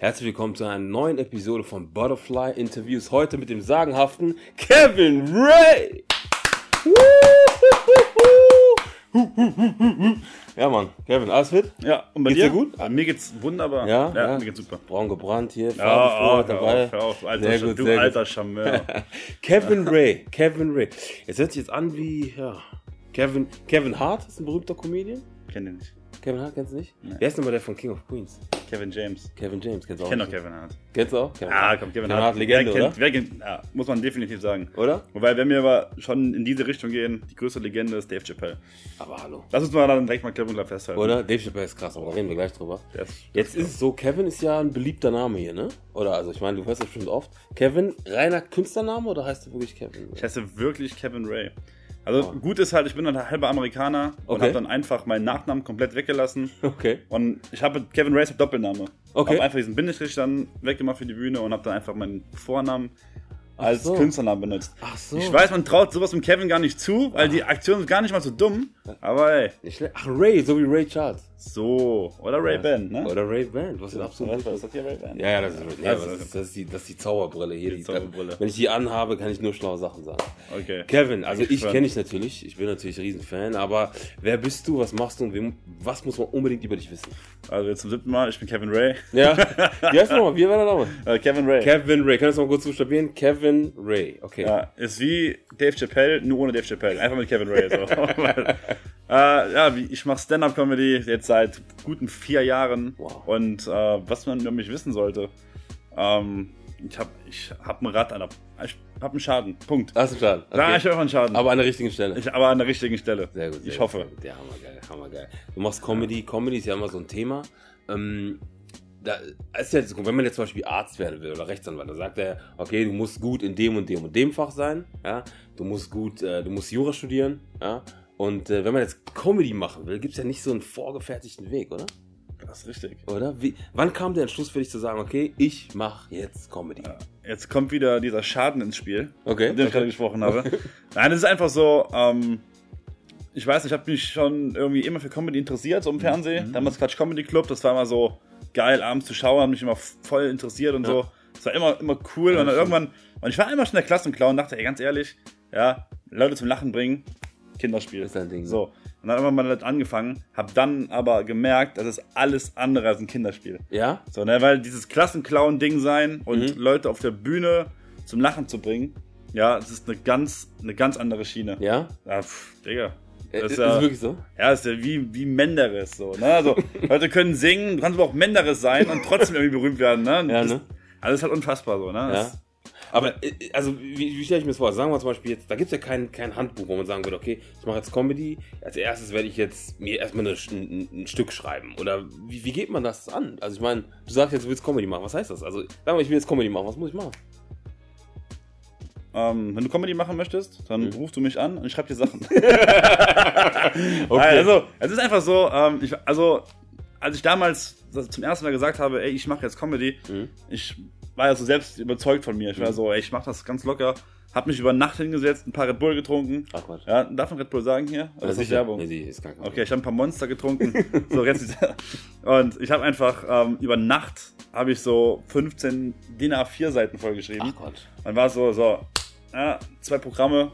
Herzlich willkommen zu einer neuen Episode von Butterfly Interviews. Heute mit dem sagenhaften Kevin Ray. Ja, Mann. Kevin, alles fit? Ja, und bei Geht's dir gut? Ah, mir geht's wunderbar. Ja, ja, ja. mir geht's super. Braun gebrannt hier, Ja, oh, dabei. auf, auf, du alter, Sehr gut, du sehr alter Charmeur. Kevin Ray, Kevin Ray. Es hört sich jetzt an wie, ja, Kevin, Kevin Hart ist ein berühmter Comedian. Kenn den nicht. Kevin Hart kennst du nicht? Nee. Wer ist denn mal der von King of Queens? Kevin James. Kevin James, kennst du auch? Ich kenn nicht? Kevin Hart. Kennst du auch? Kevin Ah, komm, Kevin, Hart, Legende, wer oder? kennt, wer kennt, ja, muss man definitiv sagen. Oder? Wobei, wenn wir aber schon in diese Richtung gehen, die größte Legende ist Dave Chappelle. Aber hallo. Lass uns mal dann direkt mal und klar festhalten. Oder? Dave Chappelle ist krass, aber da reden wir gleich drüber. Ist, Jetzt ist es so, Kevin ist ja ein beliebter Name hier, ne? Oder, also ich meine, du hörst das bestimmt oft. Kevin, reiner Künstlername oder heißt du wirklich Kevin? ich heiße wirklich Kevin Ray. Also gut ist halt, ich bin ein halber Amerikaner und Okay. habe dann einfach meinen Nachnamen komplett weggelassen. Okay. Und ich habe Kevin ist ein Doppelname. Okay. Habe einfach diesen Bindestrich dann weggemacht für die Bühne und habe dann einfach meinen Vornamen als so. Künstlernamen benutzt. Ach so. Ich weiß, man traut sowas dem Kevin gar nicht zu, weil die Aktion ist gar nicht mal so dumm. Aber ey. Ach, Ray, so wie Ray Charles. so. Oder Ray Ben, ne? Oder Ray Band, was ist absolut. Was ist das hier Ray Ben? Ja, ja, das ist, ja, das ist, das ist, die, das ist die Zauberbrille hier. Die Zauberbrille. Wenn ich die anhabe, kann ich nur schlaue Sachen sagen. Okay. Kevin, also ich gespannt. kenne dich natürlich, ich bin natürlich ein Riesenfan, aber wer bist du, was machst du und wem, was muss man unbedingt über dich wissen? Also jetzt zum siebten Mal, ich bin Kevin Ray. Ja, wie heißt nochmal? Wie war der Name? Äh, Kevin Ray. Kevin Ray, kannst du mal kurz buchstabieren? Kevin Ray, okay. Ja, ist wie Dave Chappelle, nur ohne Dave Chappelle. Einfach mit Kevin Ray. So. äh, ja, ich mache Stand-Up-Comedy jetzt seit guten vier Jahren. Wow. Und äh, was man über mich wissen sollte, ähm, ich habe ich hab ein Rad an der... Ich habe einen Schaden. Punkt. Das ist ein Schaden. Ja, Okay. ich habe einen Schaden. aber an der richtigen Stelle. ich, aber an der richtigen Stelle. Sehr gut. Sehr ich hoffe. gut. Ja, hammergeil, hammergeil. Du machst Comedy. Comedy ist ja immer so ein Thema. Ähm, da ist ja, wenn man jetzt zum Beispiel Arzt werden will oder Rechtsanwalt, dann sagt er, okay, du musst gut in dem und dem und dem Fach sein, ja, du musst gut, äh, du musst Jura studieren, ja, und äh, wenn man jetzt Comedy machen will, gibt's ja nicht so einen vorgefertigten Weg, oder? Das ist richtig. Oder? Wie, wann kam der Entschluss für dich zu sagen, okay, ich mache jetzt Comedy? Jetzt kommt wieder dieser Schaden ins Spiel, Okay. mit dem ich gerade gesprochen habe. Nein, es ist einfach so, ähm, ich weiß, ich habe mich schon irgendwie immer für Comedy interessiert, so im Fernsehen. Damals Quatsch Comedy Club, das war immer so geil, abends zu schauen, hat mich immer voll interessiert und so. Das war immer, immer cool. und dann stimmt. irgendwann, und ich war immer schon der Klassenclown und dachte, ey, ganz ehrlich, ja, Leute zum Lachen bringen, Kinderspiel. Ist dein Ding, ne? So. Und dann haben wir mal damit angefangen, hab dann aber gemerkt, das ist alles andere als ein Kinderspiel. Ja? So, ne, weil dieses Klassenclown-Ding sein und Mhm. Leute auf der Bühne zum Lachen zu bringen, ja, das ist eine ganz, eine ganz andere Schiene. Ja? Ja, pff, Digga. Das ist, ist ja, wirklich so? ja, ist ja wie, wie Menderes, so, ne? Also, Leute können singen, du kannst aber auch Menderes sein und trotzdem irgendwie berühmt werden, ne? Ja, das, ne? Also, das ist halt unfassbar, so, ne? Ja. Das, Aber, äh, also, wie, wie stelle ich mir das vor? Sagen wir zum Beispiel jetzt, da gibt es ja kein, kein Handbuch, wo man sagen würde, okay, ich mache jetzt Comedy, als erstes werde ich jetzt mir erstmal eine, ein, ein Stück schreiben. Oder wie, wie geht man das an? Also, ich meine, du sagst jetzt, du willst Comedy machen, was heißt das? Also, sag mal, ich will jetzt Comedy machen, was muss ich machen? ähm, wenn du Comedy machen möchtest, dann Mhm. rufst du mich an und ich schreib dir Sachen. Okay. Also, es ist einfach so, ähm, ich, also, als ich damals zum ersten Mal gesagt habe, ey, ich mache jetzt Comedy, Mhm. ich war ja so selbst überzeugt von mir. Ich war so, ey, ich mache das ganz locker. Hab mich über Nacht hingesetzt, ein paar Red Bull getrunken. Ach, Quatsch. Ja, darf man Red Bull sagen hier? Oder ist das. Werbung? Nee, ist gar kein Okay, ich habe ein paar Monster getrunken. so, jetzt und ich habe einfach ähm, über Nacht habe ich so 15 DIN A4 Seiten vollgeschrieben. Ach, Quatsch. Dann war es so, so, ja, zwei Programme,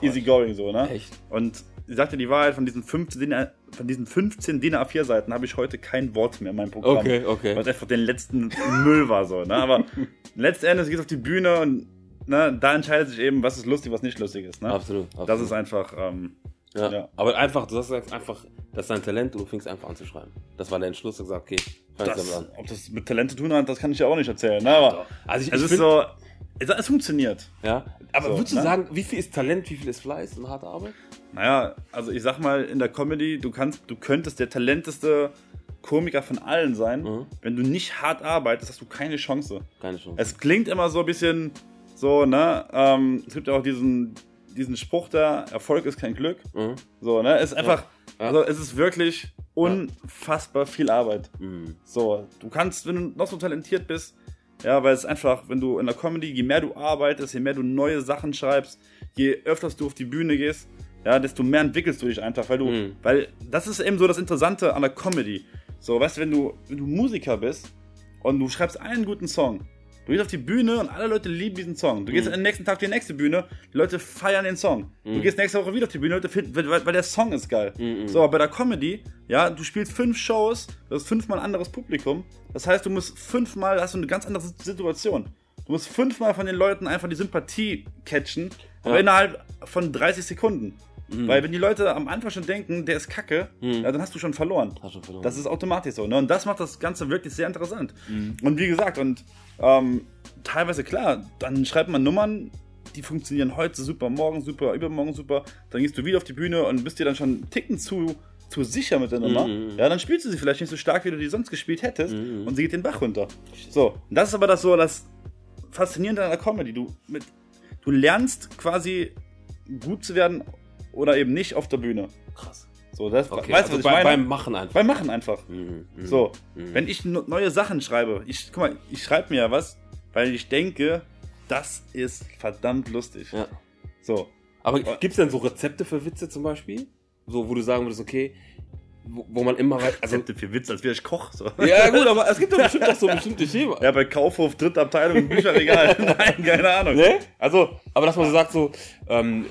easy going so, ne? Echt? Und ich sagte die Wahrheit, von diesen 15 DIN, A- von diesen 15 DIN A4 Seiten habe ich heute kein Wort mehr in meinem Programm. Okay, okay. Weil es einfach den letzten Müll war so, ne? Aber letztendlich geht es auf die Bühne und ne, da entscheidet sich eben, was ist lustig, was nicht lustig ist, ne? Absolut, absolut. Das ist einfach, ähm, Ja. Ja. Aber einfach, du sagst einfach, das ist dein Talent und du fängst einfach an zu schreiben. Das war der Entschluss, du hast gesagt, okay, fang das, damit an. ob das mit Talent zu tun hat, das kann ich ja auch nicht erzählen, ne? Aber Also ich, es ich ist find- so, es, es funktioniert. Ja, aber So, würdest du ne? sagen, wie viel ist Talent, wie viel ist Fleiß und harte Arbeit? Naja, also ich sag mal, in der Comedy, du kannst, du könntest der talenteste Komiker von allen sein. Mhm. Wenn du nicht hart arbeitest, hast du keine Chance. Keine Chance. Es klingt immer so ein bisschen so, ne? Ähm, es gibt ja auch diesen, diesen Spruch da, Erfolg ist kein Glück. Mhm. So, ne? Es ist einfach, Ja. also es ist wirklich unfassbar viel Arbeit. Mhm. So, du kannst, wenn du noch so talentiert bist, ja, weil es einfach, wenn du in der Comedy, je mehr du arbeitest, je mehr du neue Sachen schreibst, je öfters du auf die Bühne gehst, ja, desto mehr entwickelst du dich einfach, weil du, Mhm. weil das ist eben so das Interessante an der Comedy. So, weißt du, wenn du, wenn du Musiker bist, und du schreibst einen guten Song. Du gehst auf die Bühne und alle Leute lieben diesen Song. Du gehst Mhm. am nächsten Tag auf die nächste Bühne, die Leute feiern den Song. Du gehst nächste Woche wieder auf die Bühne, Leute finden, weil, weil der Song ist geil. Mhm. So, aber bei der Comedy, ja, du spielst fünf Shows, du hast fünfmal ein anderes Publikum. Das heißt, du musst fünfmal, hast du eine ganz andere Situation. Du musst fünfmal von den Leuten einfach die Sympathie catchen, aber Ja. innerhalb von 30 Sekunden. Mhm. Weil wenn die Leute am Anfang schon denken, der ist kacke, ja, dann hast du schon verloren. Hast schon verloren. Das ist automatisch so. Ne? Und das macht das Ganze wirklich sehr interessant. Mhm. Und wie gesagt, und ähm, teilweise klar, dann schreibt man Nummern, die funktionieren heute super, morgen super, übermorgen super. Dann gehst du wieder auf die Bühne und bist dir dann schon einen Ticken zu, zu sicher mit der Nummer. Mhm. Ja, dann spielst du sie vielleicht nicht so stark, wie du die sonst gespielt hättest. Und sie geht den Bach runter. So, und das ist aber das so das Faszinierende an der Comedy. Du, mit, du lernst quasi gut zu werden oder eben nicht auf der Bühne. Krass. So, das Okay, weißt du, also was ich bei, meine? beim Machen einfach. Beim Machen einfach. Mhm, mhm. So, Mhm. wenn ich neue Sachen schreibe, ich guck mal, ich schreibe mir ja was, weil ich denke, das ist verdammt lustig. Ja. So, Aber gibt es denn so Rezepte für Witze zum Beispiel? So, wo du sagen würdest, okay, wo, wo man immer weit. Also, Rezepte für Witz, als wäre ich Koch. So. ja, gut, aber es gibt doch bestimmt auch so bestimmte Schema. Ja, bei Kaufhof, dritte Abteilung, Bücherregal. Nein, keine Ahnung. Ne? Also, Aber dass man so sagt, so, ähm,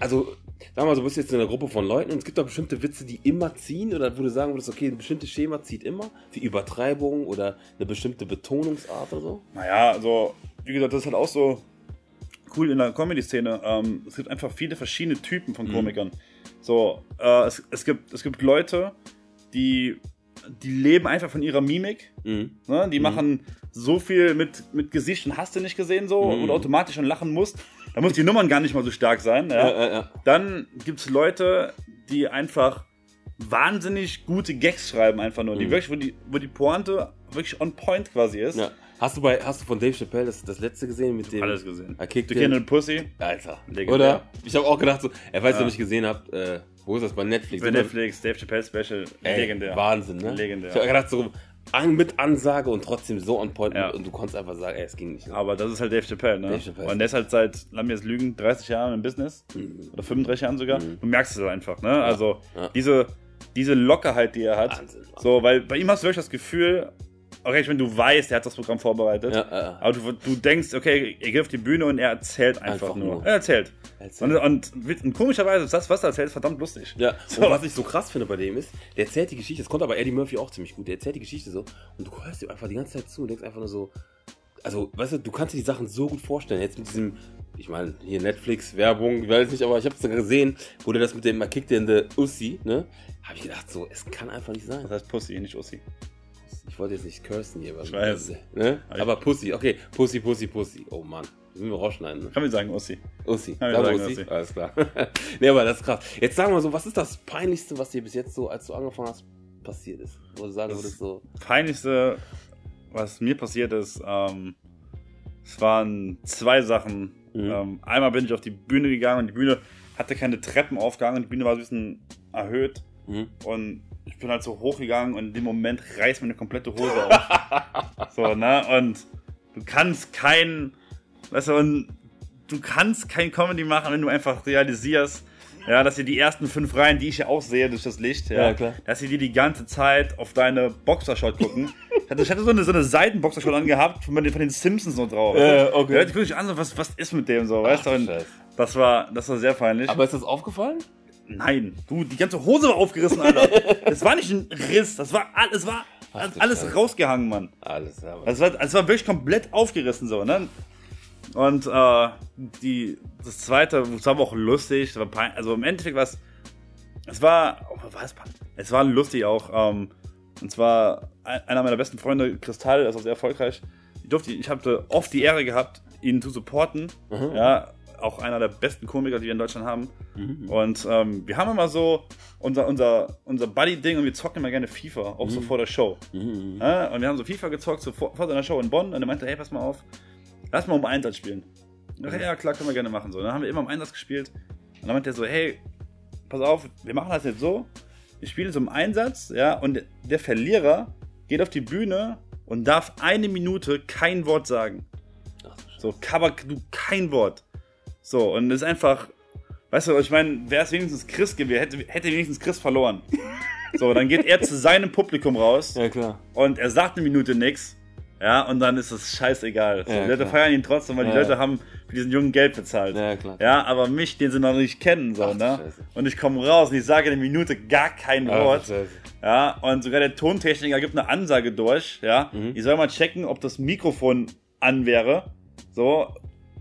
also, sag mal, so, du bist jetzt in einer Gruppe von Leuten und es gibt doch bestimmte Witze, die immer ziehen oder wo du sagen würdest, okay, ein bestimmtes Schema zieht immer, wie Übertreibung oder eine bestimmte Betonungsart oder so. naja, also, wie gesagt, das ist halt auch so cool in der Comedy-Szene. Ähm, es gibt einfach viele verschiedene Typen von Komikern. So, äh, es, es, gibt, es gibt Leute, die, die leben einfach von ihrer Mimik. Mhm. Ne? Die machen so viel mit, mit Gesicht und hast du nicht gesehen so, Mhm. du automatisch schon lachen musst. Da muss die Nummern gar nicht mal so stark sein. Ja? Ja, ja. Dann gibt es Leute, die einfach wahnsinnig gute Gags schreiben, einfach nur. Die Mhm. wirklich, wo die, wo die Pointe wirklich on point quasi ist. Hast du bei, hast du von Dave Chappelle das, das letzte gesehen mit dem. Alles gesehen. Him? Kid and Pussy. Alter. Legendär. Oder? Ich habe auch gedacht, so, er weiß, Ja. ihr nicht gesehen habt, äh, wo ist das bei Netflix? Bei Netflix, Dave Chappelle Special. Ey, Legendär. Wahnsinn, ne? Legendär. Ich habe gedacht, so an, mit Ansage und trotzdem so on point Ja. und du konntest einfach sagen, ey, es ging nicht. Aber das ist halt Dave Chappelle, ne? Dave Chappelle. Und der ist halt seit, lass mir jetzt lügen, 30 Jahren im Business. Mhm. Oder 35 Jahren sogar. Du merkst es halt einfach, ne? Also, Ja. diese, diese Lockerheit, die er hat. Wahnsinn, Wahnsinn. So, weil bei ihm hast du wirklich das Gefühl, okay, ich meine, du weißt, er hat das Programm vorbereitet. Ja, ja. Aber du, du denkst, okay, er geht auf die Bühne und er erzählt einfach, Einfach nur. nur. Er erzählt. Erzählt. Und, und, und komischerweise ist das, was er erzählt, verdammt lustig. Ja, So. und was ich so krass finde bei dem ist, der erzählt die Geschichte, das konnte aber Eddie Murphy auch ziemlich gut, der erzählt die Geschichte so und du hörst ihm einfach die ganze Zeit zu und denkst einfach nur so, also, weißt du, du kannst dir die Sachen so gut vorstellen, jetzt mit diesem, ich meine, hier Netflix, Werbung, ich weiß nicht, aber ich habe es gesehen, wo der das mit dem I kicked in the Ussi, ne, habe ich gedacht so, es kann einfach nicht sein. Das heißt Pussy, nicht Ussi. Ich wollte jetzt nicht cursen hier, Ich weiß. Ne? Aber Pussy, okay, Pussy, Pussy, Pussy, oh Mann, das müssen wir rausschneiden, ne? Kann man sagen Ussi. Ussi. Kann sagen, Ussi. Ussi. Alles klar. nee, aber das ist krass. Jetzt sagen wir so, was ist das Peinlichste, was dir bis jetzt so, als du angefangen hast, passiert ist? Wo du sagen Das- würdest so, Peinlichste, was mir passiert ist, ähm, es waren zwei Sachen. Mhm. Ähm, einmal bin ich auf die Bühne gegangen und die Bühne hatte keine Treppenaufgang und die Bühne war so ein bisschen erhöht. hm? Und ich bin halt so hochgegangen und in dem Moment reißt meine komplette Hose auf. so, ne? Und du kannst kein, weißt du, und du kannst kein Comedy machen, wenn du einfach realisierst, ja, dass dir die ersten fünf Reihen, die ich ja auch sehe durch das Licht, ja, Ja, klar. dass sie dir die ganze Zeit auf deine Boxershot gucken. Ich hatte, ich hatte so eine, so eine Seitenboxershot angehabt von den, von den Simpsons noch drauf. Ja, okay. Ja, die gucken sich an, so, was, was ist mit dem so, weißt du? Das war, das war sehr peinlich. Aber ist das aufgefallen? Nein, du, die ganze Hose war aufgerissen, Alter. Das war nicht ein Riss, das war alles, war Ach, alles Scheiße. rausgehangen, Mann. Alles, ja. aber- Das war, das war wirklich komplett aufgerissen so, ne? Und äh, die, das zweite, das war auch lustig, das war pein also im Endeffekt war es, es war, oh, war es, es war lustig auch, ähm, und zwar ein- einer meiner besten Freunde, Kristall, ist auch sehr erfolgreich. Ich durfte, ich hatte oft die Ehre gehabt, ihn zu supporten, Mhm. ja, auch einer der besten Komiker, die wir in Deutschland haben. Mhm. Und ähm, wir haben immer so unser, unser, unser Buddy-Ding und wir zocken immer gerne FIFA, auch so vor der Show. Mhm. Ja, und wir haben so FIFA gezockt, so vor, vor seiner Show in Bonn. Und er meinte, hey, pass mal auf, lass mal um Einsatz spielen. Dachte, ja, klar, können wir gerne machen. So, dann haben wir immer um Einsatz gespielt. Und dann meinte er so, hey, pass auf, wir machen das jetzt so. Wir spielen so im Einsatz, ja, und der Verlierer geht auf die Bühne und darf eine Minute kein Wort sagen. So, aber du kein Wort. So, und es ist einfach, weißt du, ich meine, wäre es wenigstens Chris gewesen, hätte, hätte wenigstens Chris verloren. So, dann geht er zu seinem Publikum raus Ja, klar. und er sagt eine Minute nix. Ja, und dann ist es scheißegal. So, Ja, die Leute klar. feiern ihn trotzdem, weil die Ja. Leute haben für diesen Jungen Geld bezahlt. Ja, klar. Ja, aber mich, den sie noch nicht kennen, so, Ach, ne? Scheiße. Und ich komme raus und ich sage in einer Minute gar kein Ach, Wort. Scheiße. Ja, und sogar der Tontechniker gibt eine Ansage durch, ja. Mhm. Ich soll mal checken, ob das Mikrofon an wäre. So,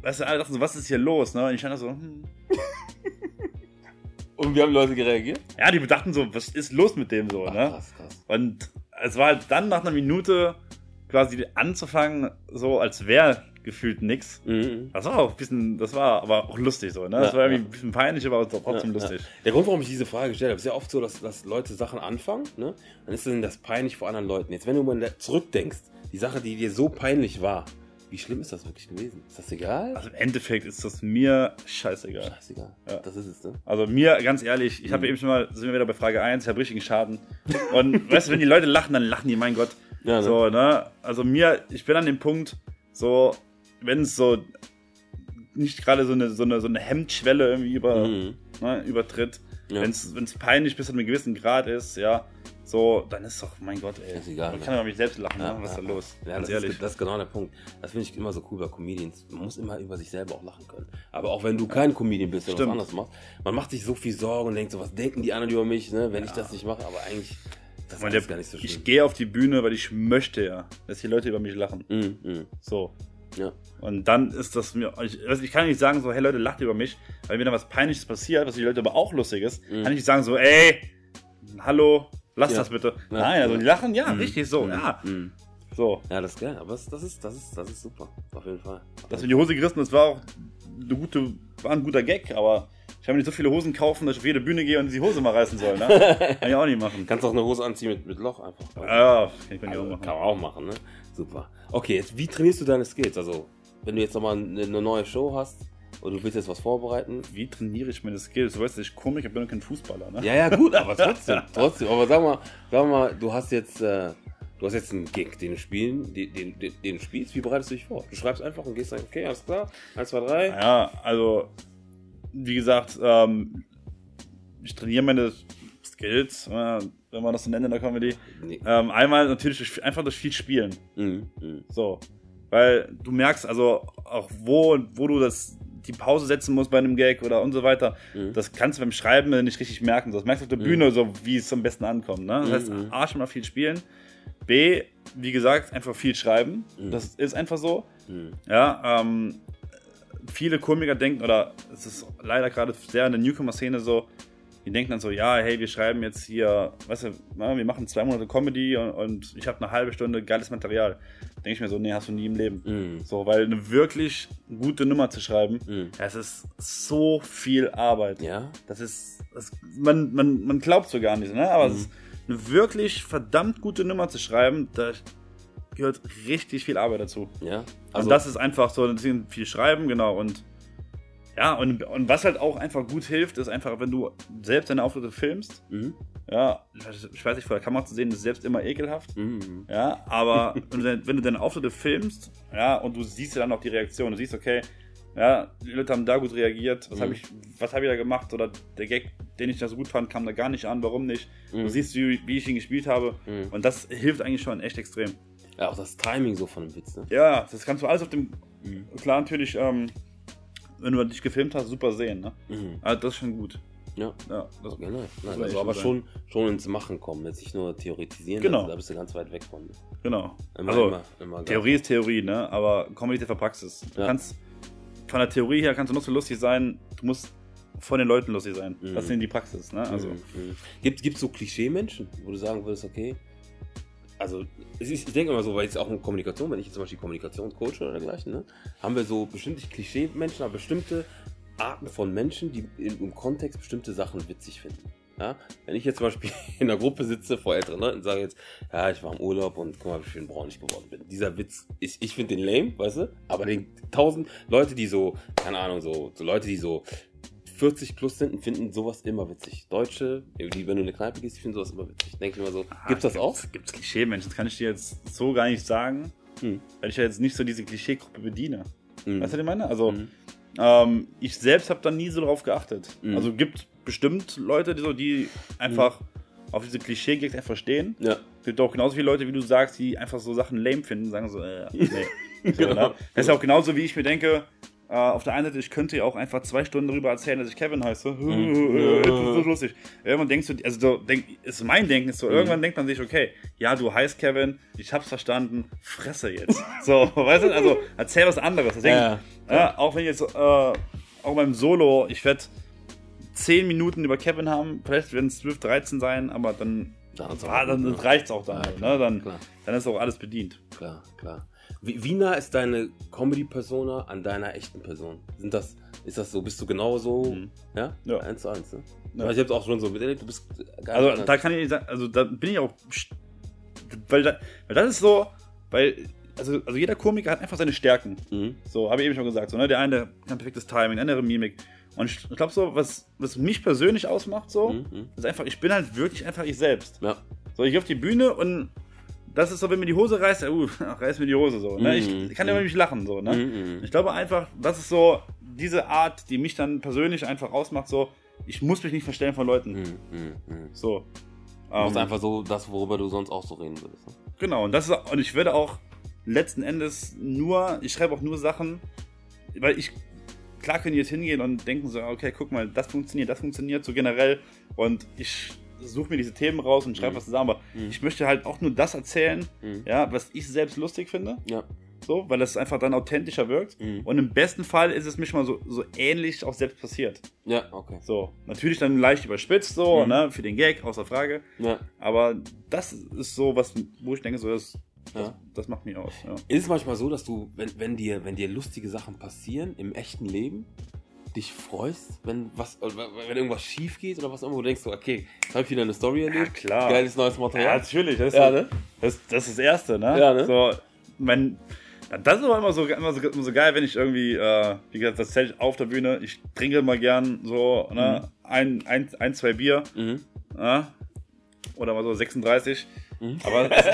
weißt du, alle dachten so, was ist hier los, ne? Und ich stand da so, hm. Und wie haben Leute gereagiert? Ja, die dachten so, was ist los mit dem so, Ach, ne? krass, krass. Und es war halt dann nach einer Minute quasi anzufangen, so als wäre gefühlt nix. Mhm. Das war auch ein bisschen, das war aber auch lustig so, ne? Das Ja, war irgendwie ja. ein bisschen peinlich, aber trotzdem Ja, lustig. Der Grund, warum ich diese Frage gestellt habe, ist ja oft so, dass, dass Leute Sachen anfangen, ne? Dann ist dann das peinlich vor anderen Leuten. Jetzt, wenn du mal zurückdenkst, die Sache, die dir so peinlich war, wie schlimm ist das wirklich gewesen? Ist das egal? Also im Endeffekt ist das mir scheißegal. Scheißegal. Ja. Das ist es, ne? Also mir, ganz ehrlich, ich habe Mhm. ja eben schon mal, sind wir wieder bei Frage 1, ich habe richtigen Schaden. Und weißt du, wenn die Leute lachen, dann lachen die, mein Gott. Ja, ne? So, ne? Also mir, ich bin an dem Punkt, so, wenn es so nicht gerade so eine, so, eine, so eine Hemmschwelle irgendwie über, Mhm. ne, übertritt, Ja. wenn es peinlich bis zu einem gewissen Grad ist, ja, so, dann ist doch, mein Gott, ey. Ist egal, Man ne? kann ja mich selbst lachen, Ja, ne? Was ist da los? Ja, Ganz das ehrlich. Ist, das ist genau der Punkt. Das finde ich immer so cool bei Comedians. Man muss immer über sich selber auch lachen können. Aber auch wenn du kein Comedian bist oder was anderes machst, man macht sich so viel Sorgen und denkt so, was denken die anderen über mich, ne, wenn ich das nicht mache. Aber eigentlich, das ist gar nicht so schlimm. ich gehe auf die Bühne, weil ich möchte ja, dass die Leute über mich lachen. Mhm, mhm. So. Ja. Und dann ist das mir. Ich, also ich kann nicht sagen, so, hey Leute, lacht über mich, weil wenn da was Peinliches passiert, was die Leute aber auch lustig ist, kann ich nicht sagen, so, ey, hallo, lass Ja. das bitte. Ja. Nein, also die lachen, ja, Mhm. richtig so, Mhm. ja. Mhm. So. Ja, das ist geil. Aber das, das, ist, das, ist, das ist super. Auf jeden Fall. Das in die Hose gerissen, das war auch eine gute, war ein guter Gag, aber ich habe mir nicht so viele Hosen kaufen, dass ich auf jede Bühne gehe und die Hose mal reißen soll, ne? kann ich auch nicht machen. Kannst auch eine Hose anziehen mit, mit Loch einfach. Ja, kann ich Also, auch machen. Kann man auch machen, ne? Super. Okay, jetzt wie trainierst du deine Skills? Also, wenn du jetzt nochmal eine neue Show hast und du willst jetzt was vorbereiten. Wie trainiere ich meine Skills? Du weißt, ich Komiker bin doch kein Fußballer, ne? Ja, ja, gut, aber trotzdem, trotzdem. Aber sag mal, sag mal, du hast jetzt, äh, du hast jetzt einen Gig, den du spielen, den, den, den, spielst. Wie bereitest du dich vor? Du schreibst einfach und gehst dann, okay, alles klar, 1, 2, 3. Ja, also, wie gesagt, ähm, ich trainiere meine Skills, äh, wenn man das so nennt in der Comedy. Nee. Ähm, einmal natürlich einfach durch viel Spielen. Mhm, mhm. So. Weil du merkst also auch, wo, wo du das, die Pause setzen musst bei einem Gag oder und so weiter. Mhm. Das kannst du beim Schreiben nicht richtig merken. Das merkst du auf der Bühne, so wie es am besten ankommt. Ne? Das heißt, Mhm. A, schon mal viel spielen. B, wie gesagt, einfach viel schreiben. Mhm. Das ist einfach so. Mhm. Ja, ähm, viele Komiker denken, oder es ist leider gerade sehr in der Newcomer-Szene so, die denken dann so, ja, hey, wir schreiben jetzt hier, weißt du, na, wir machen zwei Monate Comedy und, und ich habe eine halbe Stunde geiles Material. Denke ich mir so, nee, hast du nie im Leben. Mhm. So, weil eine wirklich gute Nummer zu schreiben, Mhm. das ist so viel Arbeit. Ja? Das ist, das, man, man, man glaubt so gar nicht, ne? aber es ist eine wirklich verdammt gute Nummer zu schreiben, da gehört richtig viel Arbeit dazu. Ja? und das ist einfach so, deswegen viel schreiben, genau. Und ja, und, und was halt auch einfach gut hilft, ist einfach, wenn du selbst deine Auftritte filmst. Mhm. Ja, ich weiß nicht, vor der Kamera zu sehen, ist selbst immer ekelhaft. Mhm. Ja, aber wenn, du, deine Auftritte filmst, ja, und du siehst ja dann auch die Reaktion, du siehst, okay, ja, die Leute haben da gut reagiert, was Mhm. habe ich, was habe ich da gemacht? Oder der Gag, den ich da so gut fand, kam da gar nicht an, warum nicht? Mhm. Du siehst, wie, wie ich ihn gespielt habe. Mhm. Und das hilft eigentlich schon echt extrem. Ja, auch das Timing so von dem Witz, ne? Ja, das kannst du alles auf dem. Mhm. Klar, natürlich, ähm, wenn du dich gefilmt hast, super sehen, ne? Mhm. Also das ist schon gut. Ja. Ja, das, Okay, soll nice. echt Also, aber schon, schon ins Machen kommen, jetzt nicht nur theoretisieren, Genau. also, da bist du ganz weit weg von. Ne? genau. Immer, also, immer, immer. Theorie ist Theorie, ne? Aber einfach Praxis. Du Ja. kannst, von der Theorie her kannst du noch so lustig sein, du musst von den Leuten lustig sein. Mhm. Das sind die Praxis, ne? Also, Mhm, mhm. Gibt es so Klischee-Menschen, wo du sagen würdest, okay, also ich denke immer so, weil es auch in Kommunikation, wenn ich jetzt zum Beispiel Kommunikationscoach oder dergleichen, ne, haben wir so bestimmte Klischee-Menschen, aber bestimmte Arten von Menschen, die im, Kontext bestimmte Sachen witzig finden. Ja? Wenn ich jetzt zum Beispiel in einer Gruppe sitze vor älteren Leuten und sage jetzt, ja, ich war im Urlaub und guck mal, wie schön braun ich geworden bin. Dieser Witz, ich, ich finde den lame, weißt du? Aber den tausend Leute, die so, keine Ahnung, so, so Leute, die so 40 plus sind, finden sowas immer witzig. Deutsche, die, wenn du in eine Kneipe gehst, finden sowas immer witzig. Denke ich mir so, gibt's das auch? Ah, Gibt's Klischee-Menschen, das kann ich dir jetzt so gar nicht sagen, Hm. weil ich ja jetzt nicht so diese Klischeegruppe bediene. Hm. Weißt du, was ich meine? Also, Mhm. ähm, ich selbst habe da nie so drauf geachtet. Mhm. Also gibt bestimmt Leute, die, so, die einfach auf diese Klischee-Gags einfach stehen. Ja. Es gibt auch genauso viele Leute, wie du sagst, die einfach so Sachen lame finden, sagen so, äh, nee. Genau. Das ist auch genauso, wie ich mir denke, äh, auf der einen Seite, ich könnte ja auch einfach zwei Stunden darüber erzählen, dass ich Kevin heiße. Mhm. das ist so lustig. Irgendwann denkst du, also so, denk, ist mein Denken ist so, Mhm. irgendwann denkt man sich, okay, ja, du heißt Kevin, ich hab's verstanden, fresse jetzt. So, weißt du, also erzähl was anderes. Deswegen, Ja, ja, auch wenn jetzt, äh, auch beim Solo, ich werde 10 Minuten über Kevin haben, vielleicht werden es 12, 13 sein, aber dann, Dann ah, dann reicht's auch dann. Ja, ne? dann, klar. dann ist auch alles bedient. Klar, klar. Wie, wie nah ist deine Comedy-Persona an deiner echten Person? Sind das, ist das so, bist du genauso, Mhm. ja? Ja. Eins zu eins, ne? Ja. Ich hab's auch schon so miterlebt, du bist gar Also nicht da kann ich sagen, also da bin ich auch, weil, da, weil das ist so, weil, also, also jeder Komiker hat einfach seine Stärken. Mhm. So, habe ich eben schon gesagt. So, ne? Der eine kann perfektes Timing, der andere Mimik. Und ich, ich glaube so, was, was mich persönlich ausmacht, so, Mhm, mhm. ist einfach, ich bin halt wirklich einfach ich selbst. Ja. So, ich gehe auf die Bühne und das ist so, wenn mir die Hose reißt, ja, uh, reißt mir die Hose so. Ne? Mhm, Ich kann ja über mich lachen, so, ne? Mhm, mhm. Ich glaube einfach, das ist so diese Art, die mich dann persönlich einfach ausmacht, so, ich muss mich nicht verstellen von Leuten. Mhm, mhm, mhm. So. Du machst Ähm, einfach so das, worüber du sonst auch so reden würdest. Ne? Genau, und das ist, und ich werde auch letzten Endes nur, ich schreibe auch nur Sachen, weil ich, klar können die jetzt hingehen und denken so, okay, guck mal, das funktioniert, das funktioniert so generell und ich suche mir diese Themen raus und schreibe Mhm. was zusammen, aber Mhm. ich möchte halt auch nur das erzählen, Mhm. ja, was ich selbst lustig finde, Ja. so, weil das einfach dann authentischer wirkt Mhm. und im besten Fall ist es mir schon mal so, so ähnlich auch selbst passiert. Ja, okay. So, natürlich dann leicht überspitzt, so, Mhm. ne, für den Gag, außer Frage, Ja. aber das ist so was, wo ich denke, so, das, das, Ja. das macht mich aus, ja. Ist es manchmal so, dass du, wenn, wenn, dir, wenn dir lustige Sachen passieren im echten Leben, dich freust, wenn was, wenn irgendwas schief geht oder was auch immer, wo du denkst so, okay, jetzt habe ich wieder eine Story erlebt. klar. Geiles neues Ja, Material. natürlich. Das ist, Ja, ne? das, das ist das Erste, ne? Ja, ne? So, mein, das ist aber immer so, immer, so, immer so geil, wenn ich irgendwie, äh, wie gesagt, das zählt auf der Bühne, ich trinke mal gern so, ne? Ein, ein, ein, zwei Bier, Mhm. ne? Oder mal so 36. Mhm. Aber es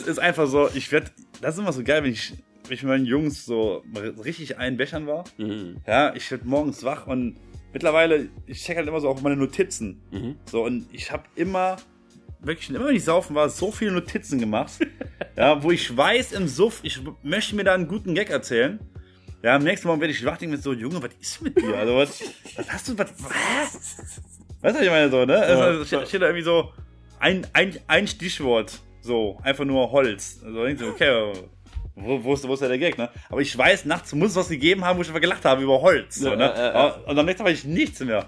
ist, ist einfach so, ich werde, das ist immer so geil, wenn ich, wenn ich mit meinen Jungs so richtig einbechern war. Mhm. Ja, ich werde morgens wach und mittlerweile, ich check halt immer so auf meine Notizen. Mhm. So, und ich habe immer, wirklich, immer wenn ich saufen war, so viele Notizen gemacht. ja, wo ich weiß im Suff, ich möchte mir da einen guten Gag erzählen. Ja, am nächsten Morgen werde ich wach denke mir so, Junge, was ist mit dir? Also, was, was hast du, was, was? Weißt du, was ich meine, so, ne? Also, steht, steht da irgendwie so ein, ein, ein Stichwort, so, einfach nur Holz. Also, denkst du, okay, wo, wo, ist, wo ist der Gag, ne? Aber ich weiß, nachts muss es was gegeben haben, wo ich einfach gelacht habe über Holz, so, ne? ja, ja. Und am nächsten Tag habe ich nichts mehr.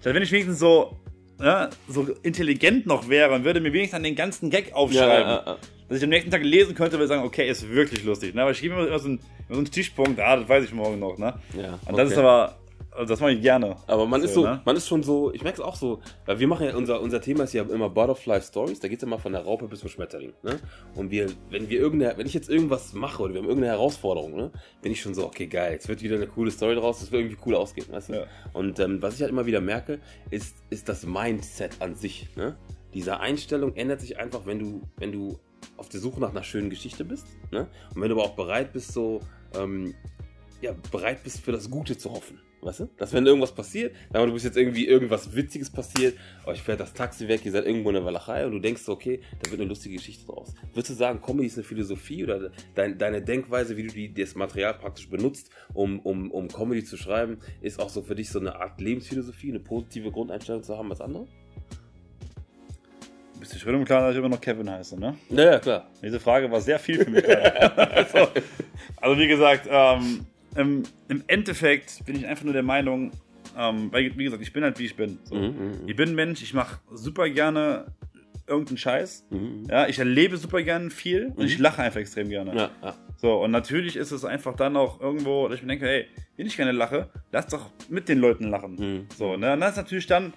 Statt wenn ich wenigstens so, ja, so intelligent noch wäre und würde mir wenigstens an den ganzen Gag aufschreiben, dass ich am nächsten Tag lesen könnte, würde ich sagen, okay, ist wirklich lustig. Ne? Aber ich gebe mir immer so einen, so einen Stichpunkt, ah, das weiß ich morgen noch. Ne? Und okay. das ist aber, also das mache ich gerne. Aber man ist so, ne? man ist schon so, ich merke es auch so, weil wir machen ja, unser, unser Thema ist ja immer Butterfly Stories, da geht es immer von der Raupe bis zum Schmetterling. Ne? Und wir, wenn wir irgendeine, wenn ich jetzt irgendwas mache oder wir haben irgendeine Herausforderung, ne, bin ich schon so, okay, geil, jetzt wird wieder eine coole Story draus, das wird irgendwie cool ausgehen, weißt du? Ja. Und ähm, was ich halt immer wieder merke, ist, ist das Mindset an sich. Ne? Diese Einstellung ändert sich einfach, wenn du, wenn du auf der Suche nach einer schönen Geschichte bist. Ne? Und wenn du aber auch bereit bist, so ähm, ja, bereit bist, für das Gute zu hoffen. Weißt du? Dass wenn irgendwas passiert, sagen du bist jetzt irgendwie irgendwas Witziges passiert, euch fährt das Taxi weg, ihr seid irgendwo in der Walachei und du denkst so, okay, da wird eine lustige Geschichte draus. Würdest du sagen, Comedy ist eine Philosophie oder dein, deine Denkweise, wie du die, das Material praktisch benutzt, um, um, um Comedy zu schreiben, ist auch so für dich so eine Art Lebensphilosophie, eine positive Grundeinstellung zu haben als andere? Bist du schon im Klaren, dass ich immer noch Kevin heiße, ne? Ja, ja, klar. Diese Frage war sehr viel für mich. also, also wie gesagt, ähm, im, im Endeffekt bin ich einfach nur der Meinung, ähm, weil, wie gesagt, ich bin halt wie ich bin. So. Mhm, mhm, Ich bin Mensch, ich mache super gerne irgendeinen Scheiß. mhm. Ja, ich erlebe super gerne viel und ich lache einfach extrem gerne. Ja, ja. So, und natürlich ist es einfach dann auch irgendwo, dass ich mir denke, hey, wenn ich gerne lache, lass doch mit den Leuten lachen. Mhm. So, ne? Und das ist natürlich dann,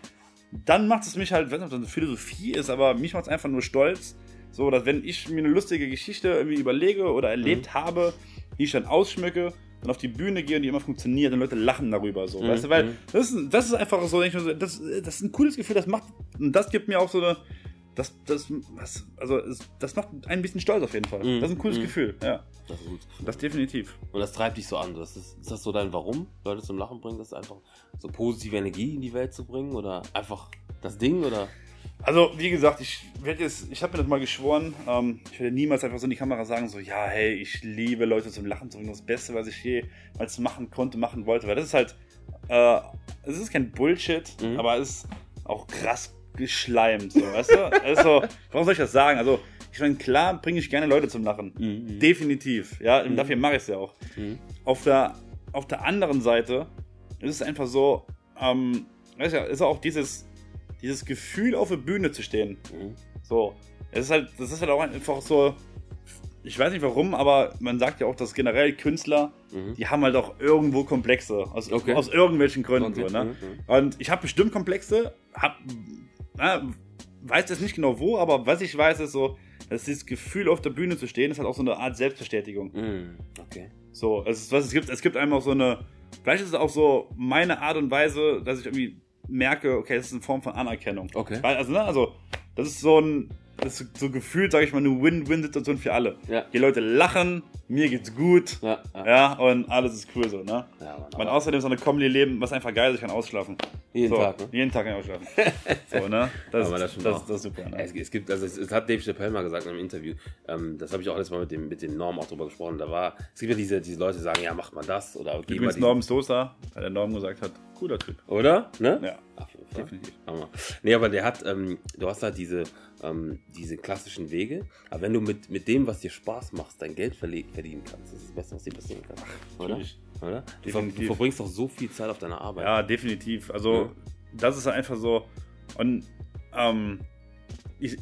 dann macht es mich halt, ich weiß nicht, ob das eine Philosophie ist, aber mich macht es einfach nur stolz, so, dass wenn ich mir eine lustige Geschichte irgendwie überlege oder erlebt Mhm. habe, die ich dann ausschmücke, dann auf die Bühne gehe und die immer funktioniert und Leute lachen darüber, so, Mhm. weißt du, weil Mhm. das ist, das ist einfach so, ich das, das ist ein cooles Gefühl, das macht, und das gibt mir auch so eine, das, das, was, also, das macht einen ein bisschen stolz auf jeden Fall. Mhm. Das ist ein cooles Mhm. Gefühl, ja. Das ist gut. Das definitiv. Und das treibt dich so an. Das ist, ist das so dein Warum, Leute zum Lachen bringen? Das ist einfach so positive Energie in die Welt zu bringen? Oder einfach das Ding? Oder? Also, wie gesagt, ich werde jetzt, ich habe mir das mal geschworen, ähm, ich werde niemals einfach so in die Kamera sagen, so, ja, hey, ich liebe Leute zum Lachen zu bringen, das Beste, was ich jemals machen konnte, machen wollte, weil das ist halt, äh, es ist kein Bullshit, mhm. aber es ist auch krass geschleimt, so, weißt du? Also, warum soll ich das sagen? Also, ich meine, klar bringe ich gerne Leute zum Lachen. Mhm. Definitiv, ja, mhm. dafür mache ich es ja auch. Mhm. Auf, der, auf der anderen Seite ist es einfach so, ähm, weißt du, ist auch dieses, dieses Gefühl, auf der Bühne zu stehen. Mhm. So. Es ist halt, das ist halt auch einfach so. Ich weiß nicht warum, aber man sagt ja auch, dass generell Künstler, mhm. die haben halt auch irgendwo Komplexe. Aus, okay. aus irgendwelchen Gründen. Okay. So, ne? Mhm. Und ich habe bestimmt Komplexe, hab, na, weiß jetzt nicht genau wo, aber was ich weiß, ist so, dass dieses Gefühl, auf der Bühne zu stehen, ist halt auch so eine Art Selbstbestätigung. Mhm. Okay. So, es ist, was es gibt, es gibt einem auch so eine, vielleicht ist es auch so meine Art und Weise, dass ich irgendwie merke, okay, das ist eine Form von Anerkennung. Okay. Weil, also, ne, also, das ist so ein, das ist so gefühlt, sage ich mal, eine Win-Win-Situation für alle. Ja. Die Leute lachen, mir geht's gut, ja, ja. ja und alles ist cool so, ne? Ja, Mann, Man außerdem so eine Comedy-Leben, was einfach geil ist, ich kann ausschlafen. Jeden so, Tag, ne? Jeden Tag kann ich ausschlafen. so, ne? Das, das, das, das, ist super, ne? Es, es, gibt, also es, es, hat Dave Chappelle mal gesagt in einem Interview, ähm, das habe ich auch letztes Mal mit dem, mit dem Norm auch drüber gesprochen, da war, es gibt ja diese, diese Leute, die sagen, ja, mach mal das oder gib mal Norm Sosa, weil der Norm gesagt hat, cooler Typ. Oder? Ne? Ja. Ach, definitiv. Hammer. Nee, aber der hat, ähm, du hast halt diese, ähm, diese klassischen Wege, aber wenn du mit, mit dem, was dir Spaß macht, dein Geld verdienen kannst, das ist das Beste, was dir passieren kann. Ach, oder? oder? Du, ver du, verbringst doch so viel Zeit auf deiner Arbeit. Ja, definitiv. Also, ja. das ist einfach so. Und ähm, ich,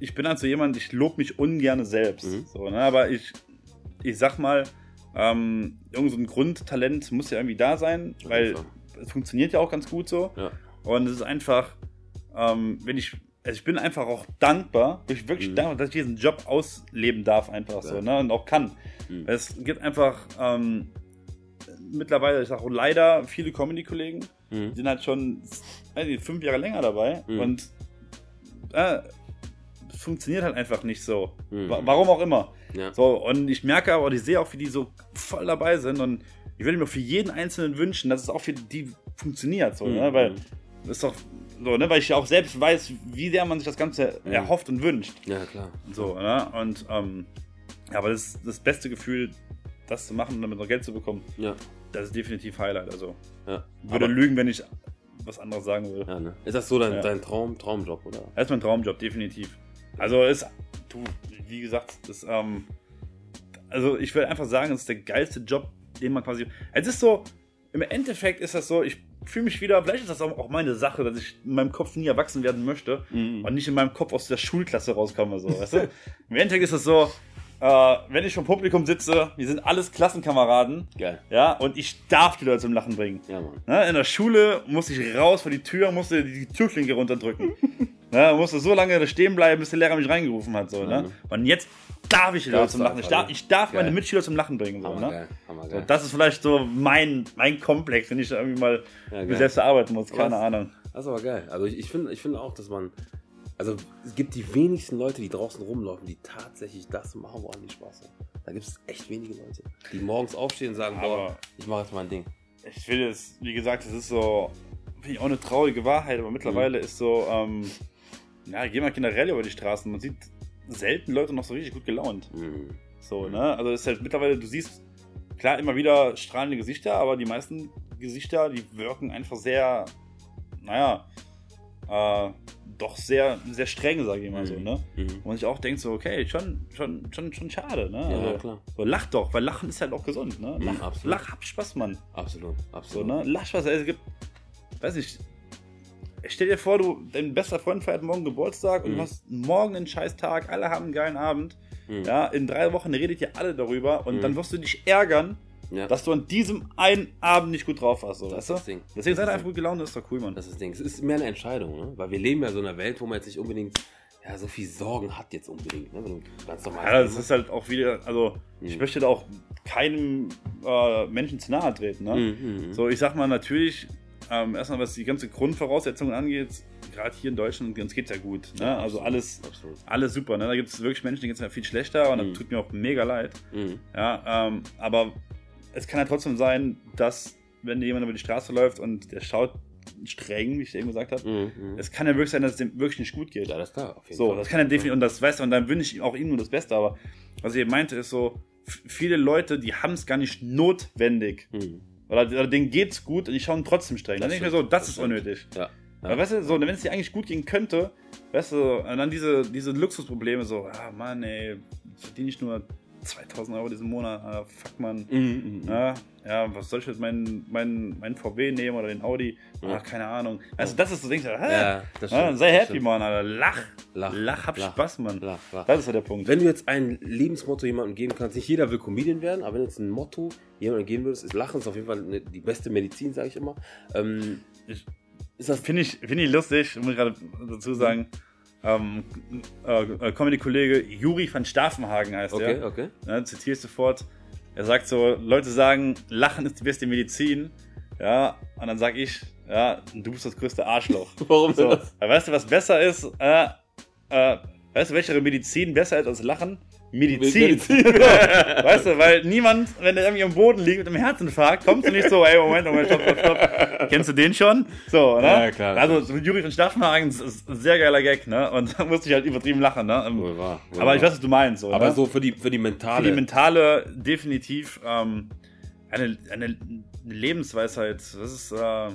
ich bin also jemand, ich lobe mich ungern selbst. Mhm. So, ne? Aber ich, ich sag mal, ähm, irgend so ein Grundtalent muss ja irgendwie da sein, weil es funktioniert ja auch ganz gut so. Ja. Und es ist einfach, ähm, wenn ich, also ich bin einfach auch dankbar, ich wirklich mhm. dankbar, dass ich diesen Job ausleben darf, einfach ja. so, ne? Und auch kann. Mhm. Es gibt einfach ähm, mittlerweile, ich sage leider, viele Comedy-Kollegen, mhm. sind halt schon nicht, fünf Jahre länger dabei mhm. und äh, funktioniert halt einfach nicht so. Mhm. Warum auch immer. Ja. So, und ich merke aber, ich sehe auch, wie die so voll dabei sind und ich würde mir für jeden Einzelnen wünschen, dass es auch für die funktioniert, so, ne? mhm. ne? Weil das ist doch so, ne? Weil ich ja auch selbst weiß, wie sehr man sich das Ganze mhm. erhofft und wünscht. Ja, klar. So, ne? Und ähm, ja, aber das, das beste Gefühl, das zu machen und damit noch Geld zu bekommen, ja. das ist definitiv Highlight. Also ja. würde lügen, wenn ich was anderes sagen würde. Ja, ne? Ist das so dein, ja. dein Traum, Traumjob, oder? Das ist mein Traumjob, definitiv. Also ist, du, wie gesagt, das, ähm, also ich würde einfach sagen, es ist der geilste Job, den man quasi. Es ist so, im Endeffekt ist das so, ich fühle mich wieder, vielleicht ist das auch meine Sache, dass ich in meinem Kopf nie erwachsen werden möchte mhm. und nicht in meinem Kopf aus der Schulklasse rauskomme, so, weißt du? Im Endeffekt ist das so, äh, wenn ich vom Publikum sitze, wir sind alles Klassenkameraden. Geil. Ja, und ich darf die Leute zum Lachen bringen. Ja, Mann. Ne, in der Schule musste ich raus vor die Tür, musste die Türklinke runterdrücken. ne, musste so lange stehen bleiben, bis der Lehrer mich reingerufen hat. So, ne? Und jetzt darf ich Leute zum Lachen. Ich darf, ich darf meine Mitschüler zum Lachen bringen. So, Hammer, ne? geil. Hammer, geil. So, das ist vielleicht so mein, mein Komplex, wenn ich da irgendwie mal ja, selbst arbeiten muss. Keine Was? Ahnung. Das ist aber geil. Also ich, ich finde ich find auch, dass man also es gibt die wenigsten Leute, die draußen rumlaufen, die tatsächlich das machen, woran die Spaß haben. Da gibt es echt wenige Leute, die morgens aufstehen und sagen, aber boah, ich mache jetzt mein Ding. Ich finde es, wie gesagt, es ist so, finde ich auch eine traurige Wahrheit, aber mittlerweile mhm. ist so, ähm, ja, geh mal generell über die Straßen, man sieht selten Leute noch so richtig gut gelaunt. Mhm. So, ne? Also es ist halt mittlerweile, du siehst klar immer wieder strahlende Gesichter, aber die meisten Gesichter, die wirken einfach sehr, naja, äh, doch sehr, sehr streng, sage ich mal mhm. so, ne? Mhm. Und ich auch denke so, okay, schon, schon, schon, schon schade, ne? Ja, also, klar. So, lach doch, weil Lachen ist halt auch gesund, ne? Mhm, lach, mhm, lach hab Spaß, Mann. Absolut, absolut. So, ne? Lach Spaß, also, es gibt, weiß ich, stell dir vor, du, dein bester Freund feiert morgen Geburtstag und du mhm. hast morgen einen scheiß Tag, alle haben einen geilen Abend, mhm. ja, in drei Wochen redet ihr alle darüber und dann wirst du dich ärgern, ja. dass du an diesem einen Abend nicht gut drauf warst. So, das weißt du? Das Ding. Deswegen seid einfach gut gelaunt, das ist doch cool, Mann. Das ist das Ding. Es ist mehr eine Entscheidung, ne? weil wir leben ja so in einer Welt, wo man jetzt nicht unbedingt ja, so viel Sorgen hat jetzt unbedingt. Ne? Du ganz normal ja, das ist halt auch wieder, also mhm. ich möchte da auch keinem äh, Menschen zu nahe treten. Ne? Mhm, mhm, so, ich sag mal natürlich, ähm, erstmal was die ganze Grundvoraussetzungen angeht, gerade hier in Deutschland, uns geht es ja gut. Ne? Ja, also alles, alles super. Ne? Da gibt es wirklich Menschen, die geht es ja viel schlechter und mhm. das tut mir auch mega leid. Mhm. Ja, ähm, aber es kann ja trotzdem sein, dass, wenn jemand über die Straße läuft und der schaut streng, wie ich eben gesagt habe. Mhm, mhm. Es kann ja wirklich sein, dass es dem wirklich nicht gut geht. Ja, das klar. Auf jeden So, Fall. das kann er definitiv, und das weißt du, und dann wünsche ich auch ihm nur das Beste, aber was ich eben meinte, ist so, viele Leute, die haben es gar nicht notwendig. Mhm. Oder, oder denen geht's gut und die schauen trotzdem streng. Dann Das denke ich mir so, das, das ist unnötig. Ja. Aber weißt du, so, wenn es dir eigentlich gut gehen könnte, weißt du, und dann diese, diese Luxusprobleme, so, ah Mann, ey, verdiene ich nur 2000 Euro diesen Monat, ah, fuck man. Mhm, mhm. Ja, ja, was soll ich jetzt meinen mein, mein VW nehmen oder den Audi? Ach, keine Ahnung. Also, das ist so, denkst du, hä? Ja, stimmt, sei happy, stimmt. Mann, Alter. Lach. Lach, Lach, hab lach, Spaß, Mann. Lach, lach. Das ist ja der Punkt. Wenn du jetzt ein Lebensmotto jemandem geben kannst, nicht jeder will Comedian werden, aber wenn du jetzt ein Motto jemandem geben würdest, ist Lachen ist auf jeden Fall eine, die beste Medizin, sage ich immer. Ähm, Ich- ist das Finde ich, find ich lustig, muss ich gerade dazu sagen. Ähm, äh, äh, Comedy-Kollege Juri van Staffenhagen heißt okay, er. okay. Ja, zitiere ich sofort. Er sagt so: Leute sagen, Lachen ist die beste Medizin. Ja, und dann sag ich, ja, du bist das größte Arschloch. Warum So, weißt du, was besser ist? Äh, äh, weißt du, welche Medizin besser ist als Lachen? Medizin. Medizin. weißt du, weil niemand, wenn der irgendwie am Boden liegt mit einem Herzinfarkt, kommt du nicht so, ey, Moment, Moment, stopp, stopp, stopp. Kennst du den schon? So, ne? Ja, klar. Also, so Juri von Staffenhagen ist ein sehr geiler Gag, ne? Und da musste ich halt übertrieben lachen, ne? Wohl wahr, wohl Aber ich weiß, was du meinst, so. Aber ne? so für die, für die Für mentale. die mentale definitiv ähm, eine, eine, eine Lebensweisheit. Das ist, äh,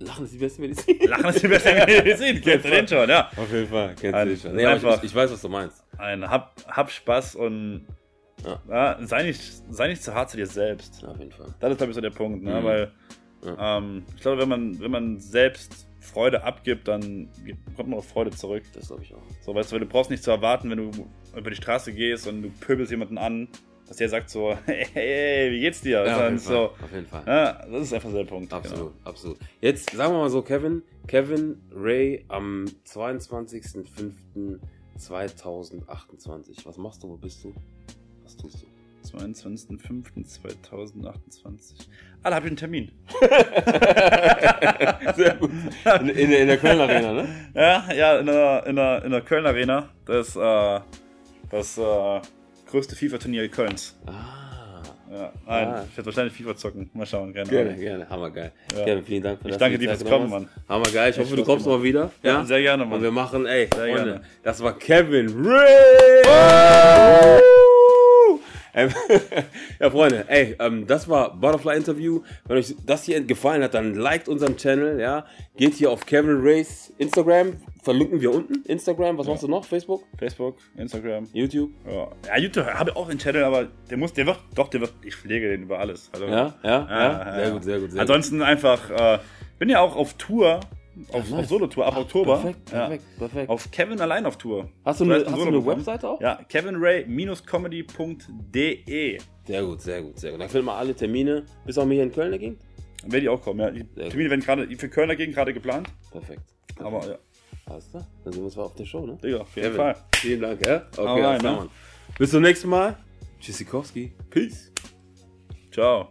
Lachen ist die beste Medizin. Lachen ist die beste Medizin, kennst du den schon, ja. Auf jeden Fall, kennst du dich schon. Nee, aber einfach- ich, ich weiß, was du meinst. Ein hab, hab Spaß und Ja. ja, sei, nicht, sei nicht zu hart zu dir selbst. Ja, auf jeden Fall. Das ist, glaube ich, so der Punkt, ne? Mhm. Weil Ja. ähm, ich glaube, wenn man, wenn man selbst Freude abgibt, dann kommt man auch Freude zurück. Das glaube ich auch. So, weißt du, weil du brauchst nicht zu erwarten, wenn du über die Straße gehst und du pöbelst jemanden an, dass der sagt so, hey, hey wie geht's dir? Ja, auf jeden so, Fall. Auf jeden Fall. ja, das ist einfach so der Punkt. Absolut, absolut. Jetzt sagen wir mal so, Kevin. Kevin Ray am 22.05.2028. Was machst du? Wo bist du? Was tust du? Genau. 22.05.2028. Ah, da habe ich einen Termin. Sehr gut. In, in, in der Köln Arena, ne? Ja, ja, in der, in der, in der Köln Arena. Das, äh, das äh, größte FIFA-Turnier Kölns. Ah. Ja, nein, Ah. ich werde wahrscheinlich FIFA zocken. Mal schauen, Gerne, Ahnung. gerne. Hammergeil. Ja. Kevin, vielen Dank für Ich das. danke du die dir fürs Kommen, hast. Hammergeil. Ich hoffe, du kommst mal wieder. Ja, sehr gerne, Und Mann. wir machen, ey, Sehr Freunde, gerne. das war Kevin Ray. Ähm, ja, Freunde, ey, ähm, das war Butterfly Interview. Wenn euch das hier gefallen hat, dann liked unseren Channel, ja. Geht hier auf Kevin Rays Instagram, verlinken wir unten. Instagram, was machst du noch? Facebook? Facebook, Instagram. YouTube? Ja, ja YouTube habe ich auch einen Channel, aber der muss, der wird, doch, der wird, ich pflege den über alles. Also, Ja, ja, ja. Sehr gut, sehr gut, sehr Ansonsten einfach, äh, bin ja auch auf Tour, auf, nice. auf Solo-Tour ab Oktober. Perfekt, ja. perfekt, perfekt. Auf Kevin allein auf Tour. Hast du eine, hast du eine Solo-Programm. Webseite auch? Ja, kevinray-comedy.de. Sehr gut, sehr gut, sehr gut. Dann filmen wir alle Termine. Bist du auch hier in Köln dagegen? Werde ich auch kommen, ja. Die Sehr gut. Termine werden gerade für Kölner Gegend gerade geplant. Perfekt. Aber ja, Alles klar. Dann sehen wir uns mal auf der Show, ne? Digga, auf jeden Kevin, Fall. Vielen Dank, ja? Okay, rein, alles klar, ne? Mann. Bis zum nächsten Mal. Tschüssikowski. Peace. Ciao.